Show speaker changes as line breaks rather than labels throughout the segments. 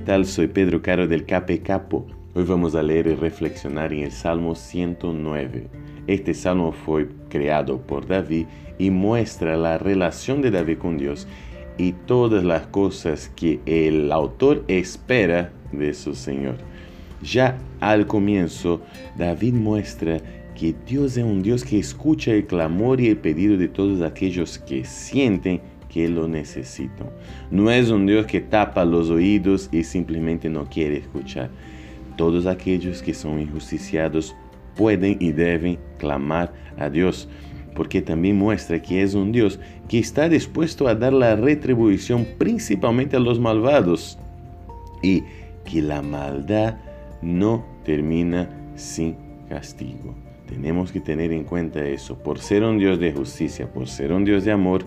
tal? Soy Pedro Caro del Cape Capo. Hoy vamos a leer y reflexionar en el Salmo 109. Este salmo fue creado por David y muestra la relación de David con Dios y todas las cosas que el autor espera de su Señor. Ya al comienzo, David muestra que Dios es un Dios que escucha el clamor y el pedido de todos aquellos que sienten que lo necesitan. No es un Dios que tapa los oídos y simplemente no quiere escuchar. Todos aquellos que son injusticiados pueden y deben clamar a Dios, porque también muestra que es un Dios que está dispuesto a dar la retribución principalmente a los malvados y que la maldad no termina sin castigo. Tenemos que tener en cuenta eso. Por ser un Dios de justicia, por ser un Dios de amor,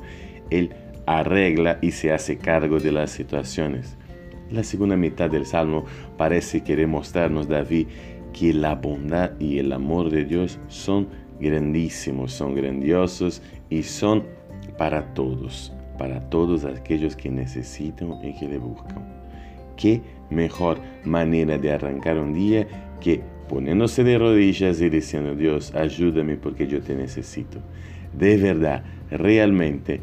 Él arregla y se hace cargo de las situaciones. La segunda mitad del Salmo parece querer mostrarnos David que la bondad y el amor de Dios son grandísimos, son grandiosos y son para todos, para todos aquellos que necesitan y que le buscan. ¿Qué mejor manera de arrancar un día que poniéndose de rodillas y diciendo, Dios, ayúdame porque yo te necesito? De verdad, realmente,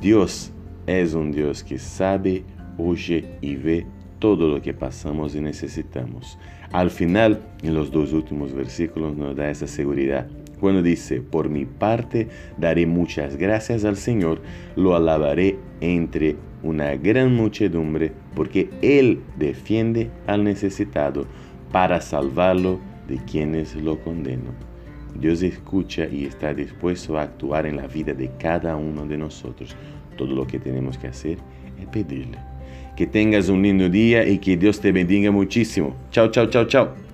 Dios es un Dios que sabe, oye y ve todo lo que pasamos y necesitamos. Al final, en los dos últimos versículos nos da esa seguridad. Cuando dice, por mi parte daré muchas gracias al Señor, lo alabaré entre una gran muchedumbre, porque Él defiende al necesitado para salvarlo de quienes lo condenan. Dios escucha y está dispuesto a actuar en la vida de cada uno de nosotros. Todo lo que tenemos que hacer es pedirle. Que tengas un lindo día y que Dios te bendiga muchísimo. Chao, chao, chao, chao.